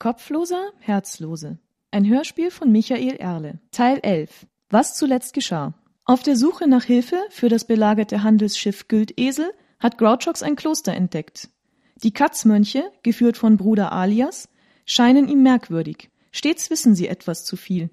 Kopfloser, Herzlose. Ein Hörspiel von Michael Erle. Teil 11. Was zuletzt geschah. Auf der Suche nach Hilfe für das belagerte Handelsschiff Güldesel hat Grouchox ein Kloster entdeckt. Die Katzmönche, geführt von Bruder Alias, scheinen ihm merkwürdig. Stets wissen sie etwas zu viel.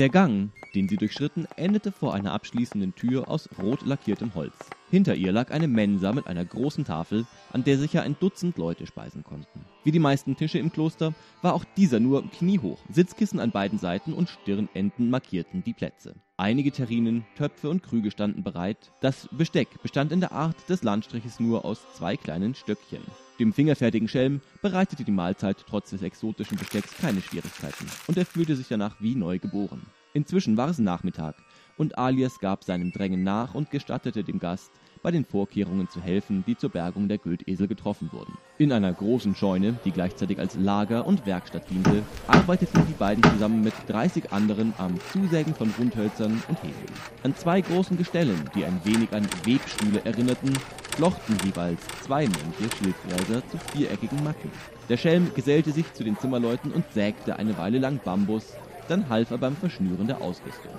Der Gang, den sie durchschritten, endete vor einer abschließenden Tür aus rot lackiertem Holz. Hinter ihr lag eine Mensa mit einer großen Tafel, an der sicher ein Dutzend Leute speisen konnten. Wie die meisten Tische im Kloster war auch dieser nur kniehoch. Sitzkissen an beiden Seiten und Stirnenden markierten die Plätze. Einige Terrinen, Töpfe und Krüge standen bereit. Das Besteck bestand in der Art des Landstriches nur aus zwei kleinen Stöckchen. Dem fingerfertigen Schelm bereitete die Mahlzeit trotz des exotischen Bestecks keine Schwierigkeiten und er fühlte sich danach wie neu geboren. Inzwischen war es Nachmittag und Alias gab seinem Drängen nach und gestattete dem Gast, bei den Vorkehrungen zu helfen, die zur Bergung der Güldesel getroffen wurden. In einer großen Scheune, die gleichzeitig als Lager und Werkstatt diente, arbeiteten die beiden zusammen mit 30 anderen am Zusägen von Rundhölzern und Hebeln. An zwei großen Gestellen, die ein wenig an Webstühle erinnerten, flochten jeweils zwei Mönche Schilfgräser zu viereckigen Matten. Der Schelm gesellte sich zu den Zimmerleuten und sägte eine Weile lang Bambus, dann half er beim Verschnüren der Ausrüstung.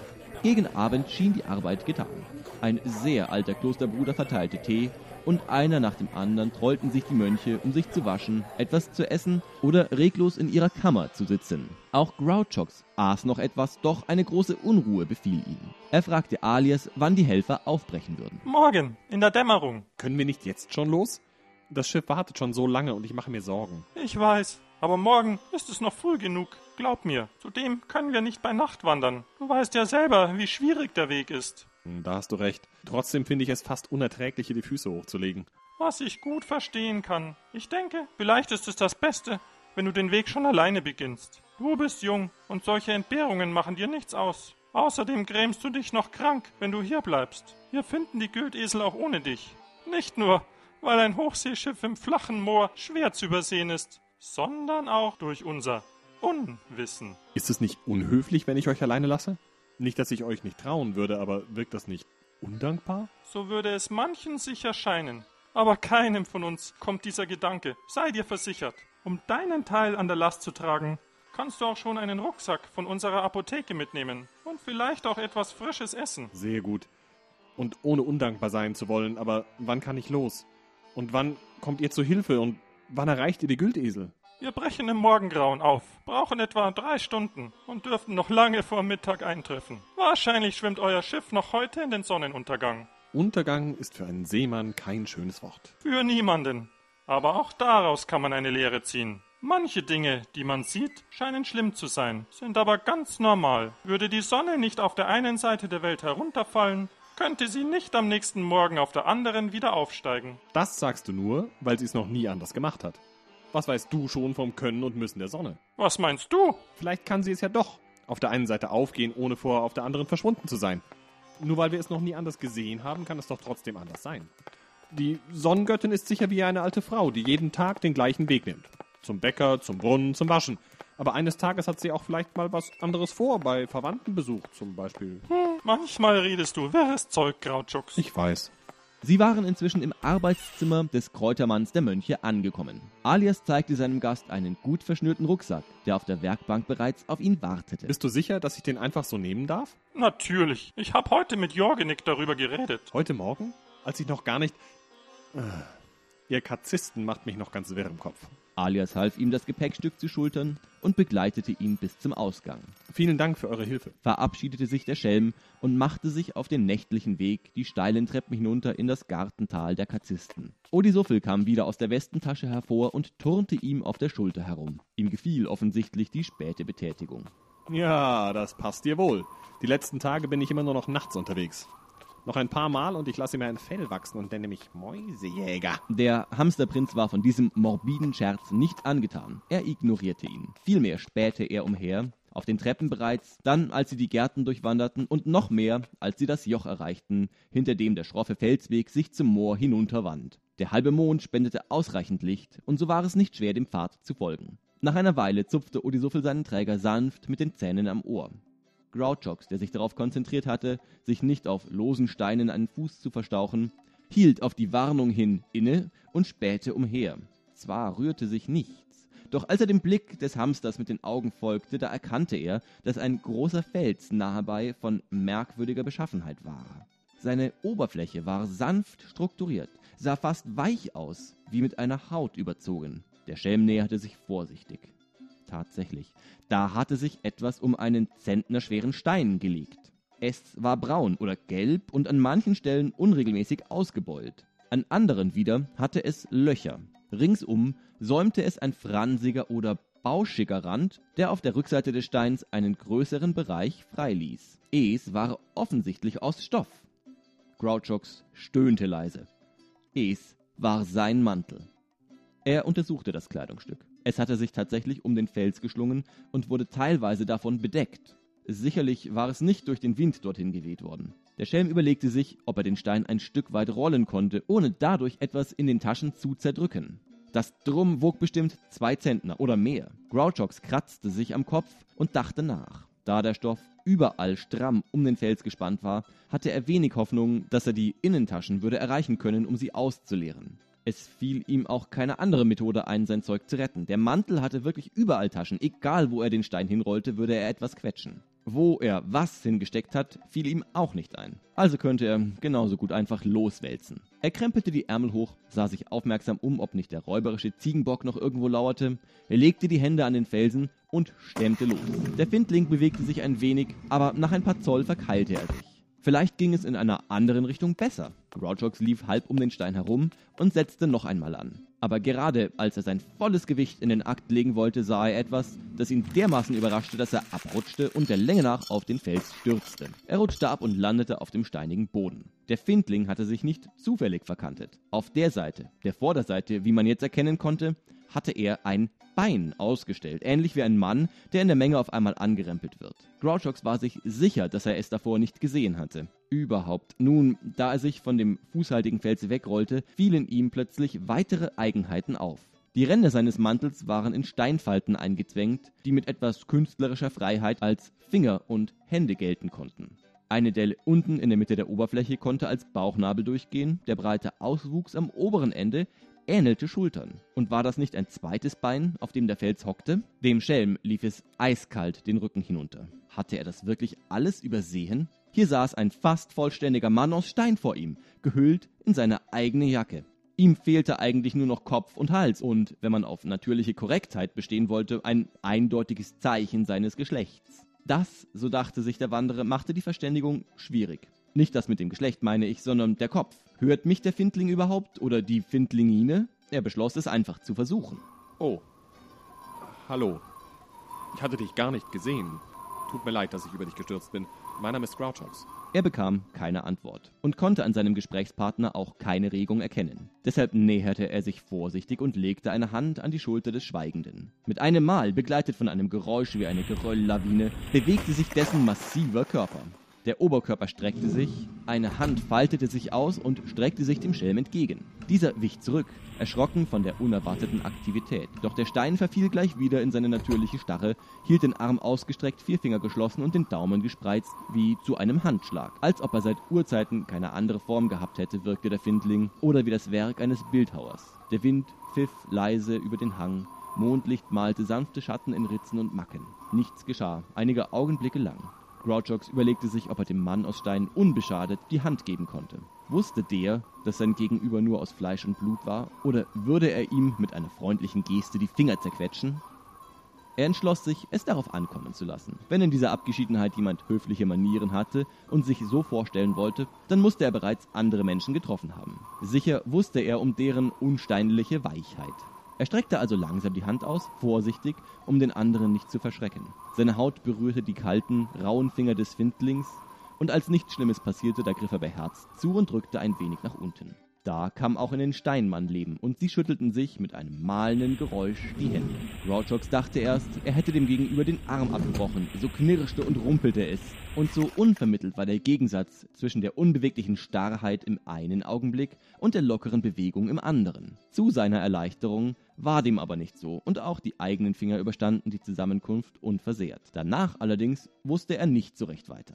Gegen Abend schien die Arbeit getan. Ein sehr alter Klosterbruder verteilte Tee und einer nach dem anderen trollten sich die Mönche, um sich zu waschen, etwas zu essen oder reglos in ihrer Kammer zu sitzen. Auch Grouchox aß noch etwas, doch eine große Unruhe befiel ihn. Er fragte Alias, wann die Helfer aufbrechen würden. Morgen, in der Dämmerung. Können wir nicht jetzt schon los? Das Schiff wartet schon so lange und ich mache mir Sorgen. Ich weiß, aber morgen ist es noch früh genug. Glaub mir. Zudem können wir nicht bei Nacht wandern. Du weißt ja selber, wie schwierig der Weg ist. Hm, Da hast du recht. Trotzdem finde ich es fast unerträglich, hier die Füße hochzulegen. Was ich gut verstehen kann. Ich denke, vielleicht ist es das Beste, wenn du den Weg schon alleine beginnst. Du bist jung und solche Entbehrungen machen dir nichts aus. Außerdem grämst du dich noch krank, wenn du hier bleibst. Wir finden die Güldesel auch ohne dich. Nicht nur, weil ein Hochseeschiff im flachen Moor schwer zu übersehen ist, sondern auch durch unser Unwissen. Ist es nicht unhöflich, wenn ich euch alleine lasse? Nicht, dass ich euch nicht trauen würde, aber wirkt das nicht undankbar? So würde es manchen sicher scheinen. Aber keinem von uns kommt dieser Gedanke. Sei dir versichert. Um deinen Teil an der Last zu tragen, kannst du auch schon einen Rucksack von unserer Apotheke mitnehmen. Und vielleicht auch etwas frisches Essen. Sehr gut. Und ohne undankbar sein zu wollen, aber wann kann ich los? Und wann kommt ihr zu Hilfe und wann erreicht ihr die Güldesel? Wir brechen im Morgengrauen auf, brauchen etwa drei Stunden und dürften noch lange vor Mittag eintreffen. Wahrscheinlich schwimmt euer Schiff noch heute in den Sonnenuntergang. Untergang ist für einen Seemann kein schönes Wort. Für niemanden. Aber auch daraus kann man eine Lehre ziehen. Manche Dinge, die man sieht, scheinen schlimm zu sein, sind aber ganz normal. Würde die Sonne nicht auf der einen Seite der Welt herunterfallen, könnte sie nicht am nächsten Morgen auf der anderen wieder aufsteigen. Das sagst du nur, weil sie es noch nie anders gemacht hat. Was weißt du schon vom Können und Müssen der Sonne? Was meinst du? Vielleicht kann sie es ja doch auf der einen Seite aufgehen, ohne vorher auf der anderen verschwunden zu sein. Nur weil wir es noch nie anders gesehen haben, kann es doch trotzdem anders sein. Die Sonnengöttin ist sicher wie eine alte Frau, die jeden Tag den gleichen Weg nimmt. Zum Bäcker, zum Brunnen, zum Waschen. Aber eines Tages hat sie auch vielleicht mal was anderes vor, bei Verwandtenbesuch zum Beispiel. Manchmal redest du wirres Zeug, Grautschux. Ich weiß. Sie waren inzwischen im Arbeitszimmer des Kräutermanns der Mönche angekommen. Alias zeigte seinem Gast einen gut verschnürten Rucksack, der auf der Werkbank bereits auf ihn wartete. Bist du sicher, dass ich den einfach so nehmen darf? Natürlich. Ich habe heute mit Jorgenik darüber geredet. Heute Morgen? Als ich noch gar nicht. Äh, Ihr Katzisten macht mich noch ganz wirr im Kopf. Alias half ihm das Gepäckstück zu schultern und begleitete ihn bis zum Ausgang. Vielen Dank für eure Hilfe. Verabschiedete sich der Schelm und machte sich auf den nächtlichen Weg die steilen Treppen hinunter in das Gartental der Katzisten. Odisuffel kam wieder aus der Westentasche hervor und turnte ihm auf der Schulter herum. Ihm gefiel offensichtlich die späte Betätigung. Ja, das passt dir wohl. Die letzten Tage bin ich immer nur noch nachts unterwegs. Noch ein paar Mal und ich lasse mir ein Fell wachsen und nenne mich Mäusejäger. Der Hamsterprinz war von diesem morbiden Scherz nicht angetan. Er ignorierte ihn. Vielmehr spähte er umher, auf den Treppen bereits, dann als sie die Gärten durchwanderten und noch mehr, als sie das Joch erreichten, hinter dem der schroffe Felsweg sich zum Moor hinunterwand. Der halbe Mond spendete ausreichend Licht, und so war es nicht schwer, dem Pfad zu folgen. Nach einer Weile zupfte Odisuffel seinen Träger sanft mit den Zähnen am Ohr. Grouchox, der sich darauf konzentriert hatte, sich nicht auf losen Steinen einen Fuß zu verstauchen, hielt auf die Warnung hin inne und spähte umher. Zwar rührte sich nichts, doch als er dem Blick des Hamsters mit den Augen folgte, da erkannte er, dass ein großer Fels nahebei von merkwürdiger Beschaffenheit war. Seine Oberfläche war sanft strukturiert, sah fast weich aus, wie mit einer Haut überzogen. Der Schelm näherte sich vorsichtig. Tatsächlich, da hatte sich etwas um einen Zentner schweren Stein gelegt. Es war braun oder gelb und an manchen Stellen unregelmäßig ausgebeult. An anderen wieder hatte es Löcher. Ringsum säumte es ein fransiger oder bauschiger Rand, der auf der Rückseite des Steins einen größeren Bereich freiließ. Es war offensichtlich aus Stoff. Grouchox stöhnte leise. Es war sein Mantel. Er untersuchte das Kleidungsstück. Es hatte sich tatsächlich um den Fels geschlungen und wurde teilweise davon bedeckt. Sicherlich war es nicht durch den Wind dorthin geweht worden. Der Schelm überlegte sich, ob er den Stein ein Stück weit rollen konnte, ohne dadurch etwas in den Taschen zu zerdrücken. Das Drum wog bestimmt zwei Zentner oder mehr. Grouchox kratzte sich am Kopf und dachte nach. Da der Stoff überall stramm um den Fels gespannt war, hatte er wenig Hoffnung, dass er die Innentaschen würde erreichen können, um sie auszuleeren. Es fiel ihm auch keine andere Methode ein, sein Zeug zu retten. Der Mantel hatte wirklich überall Taschen. Egal, wo er den Stein hinrollte, würde er etwas quetschen. Wo er was hingesteckt hat, fiel ihm auch nicht ein. Also könnte er genauso gut einfach loswälzen. Er krempelte die Ärmel hoch, sah sich aufmerksam um, ob nicht der räuberische Ziegenbock noch irgendwo lauerte. Er legte die Hände an den Felsen und stemmte los. Der Findling bewegte sich ein wenig, aber nach ein paar Zoll verkeilte er sich. Vielleicht ging es in einer anderen Richtung besser. Grouchox lief halb um den Stein herum und setzte noch einmal an. Aber gerade als er sein volles Gewicht in den Akt legen wollte, sah er etwas, das ihn dermaßen überraschte, dass er abrutschte und der Länge nach auf den Fels stürzte. Er rutschte ab und landete auf dem steinigen Boden. Der Findling hatte sich nicht zufällig verkantet. Auf der Seite, der Vorderseite, wie man jetzt erkennen konnte, hatte er ein Bein ausgestellt, ähnlich wie ein Mann, der in der Menge auf einmal angerempelt wird. Grouchox war sich sicher, dass er es davor nicht gesehen hatte. Überhaupt. Nun, da er sich von dem fußhaltigen Fels wegrollte, fielen ihm plötzlich weitere Eigenheiten auf. Die Ränder seines Mantels waren in Steinfalten eingezwängt, die mit etwas künstlerischer Freiheit als Finger und Hände gelten konnten. Eine Delle unten in der Mitte der Oberfläche konnte als Bauchnabel durchgehen, der breite Auswuchs am oberen Ende ähnelte Schultern. Und war das nicht ein zweites Bein, auf dem der Fels hockte? Dem Schelm lief es eiskalt den Rücken hinunter. Hatte er das wirklich alles übersehen? Hier saß ein fast vollständiger Mann aus Stein vor ihm, gehüllt in seine eigene Jacke. Ihm fehlte eigentlich nur noch Kopf und Hals und, wenn man auf natürliche Korrektheit bestehen wollte, ein eindeutiges Zeichen seines Geschlechts. Das, so dachte sich der Wanderer, machte die Verständigung schwierig. Nicht das mit dem Geschlecht meine ich, sondern der Kopf. Hört mich der Findling überhaupt oder die Findlingine? Er beschloss es einfach zu versuchen. Oh. Hallo. Ich hatte dich gar nicht gesehen. Tut mir leid, dass ich über dich gestürzt bin. Mein Name ist Grouchox. Er bekam keine Antwort und konnte an seinem Gesprächspartner auch keine Regung erkennen. Deshalb näherte er sich vorsichtig und legte eine Hand an die Schulter des Schweigenden. Mit einem Mal, begleitet von einem Geräusch wie eine Gerölllawine, bewegte sich dessen massiver Körper. Der Oberkörper streckte sich, eine Hand faltete sich aus und streckte sich dem Schelm entgegen. Dieser wich zurück, erschrocken von der unerwarteten Aktivität. Doch der Stein verfiel gleich wieder in seine natürliche Starre, hielt den Arm ausgestreckt, vier Finger geschlossen und den Daumen gespreizt, wie zu einem Handschlag. Als ob er seit Urzeiten keine andere Form gehabt hätte, wirkte der Findling, oder wie das Werk eines Bildhauers. Der Wind pfiff leise über den Hang, Mondlicht malte sanfte Schatten in Ritzen und Macken. Nichts geschah, einige Augenblicke lang. Grouchox überlegte sich, ob er dem Mann aus Stein unbeschadet die Hand geben konnte. Wusste der, dass sein Gegenüber nur aus Fleisch und Blut war, oder würde er ihm mit einer freundlichen Geste die Finger zerquetschen? Er entschloss sich, es darauf ankommen zu lassen. Wenn in dieser Abgeschiedenheit jemand höfliche Manieren hatte und sich so vorstellen wollte, dann musste er bereits andere Menschen getroffen haben. Sicher wusste er um deren unsteinliche Weichheit. Er streckte also langsam die Hand aus, vorsichtig, um den anderen nicht zu verschrecken. Seine Haut berührte die kalten, rauen Finger des Findlings, und als nichts Schlimmes passierte, da griff er beherzt zu und drückte ein wenig nach unten. Da kam auch in den Steinmann Leben und sie schüttelten sich mit einem malenden Geräusch die Hände. Grouchox dachte erst, er hätte dem Gegenüber den Arm abgebrochen, so knirschte und rumpelte es. Und so unvermittelt war der Gegensatz zwischen der unbeweglichen Starrheit im einen Augenblick und der lockeren Bewegung im anderen. Zu seiner Erleichterung war dem aber nicht so und auch die eigenen Finger überstanden die Zusammenkunft unversehrt. Danach allerdings wusste er nicht so recht weiter.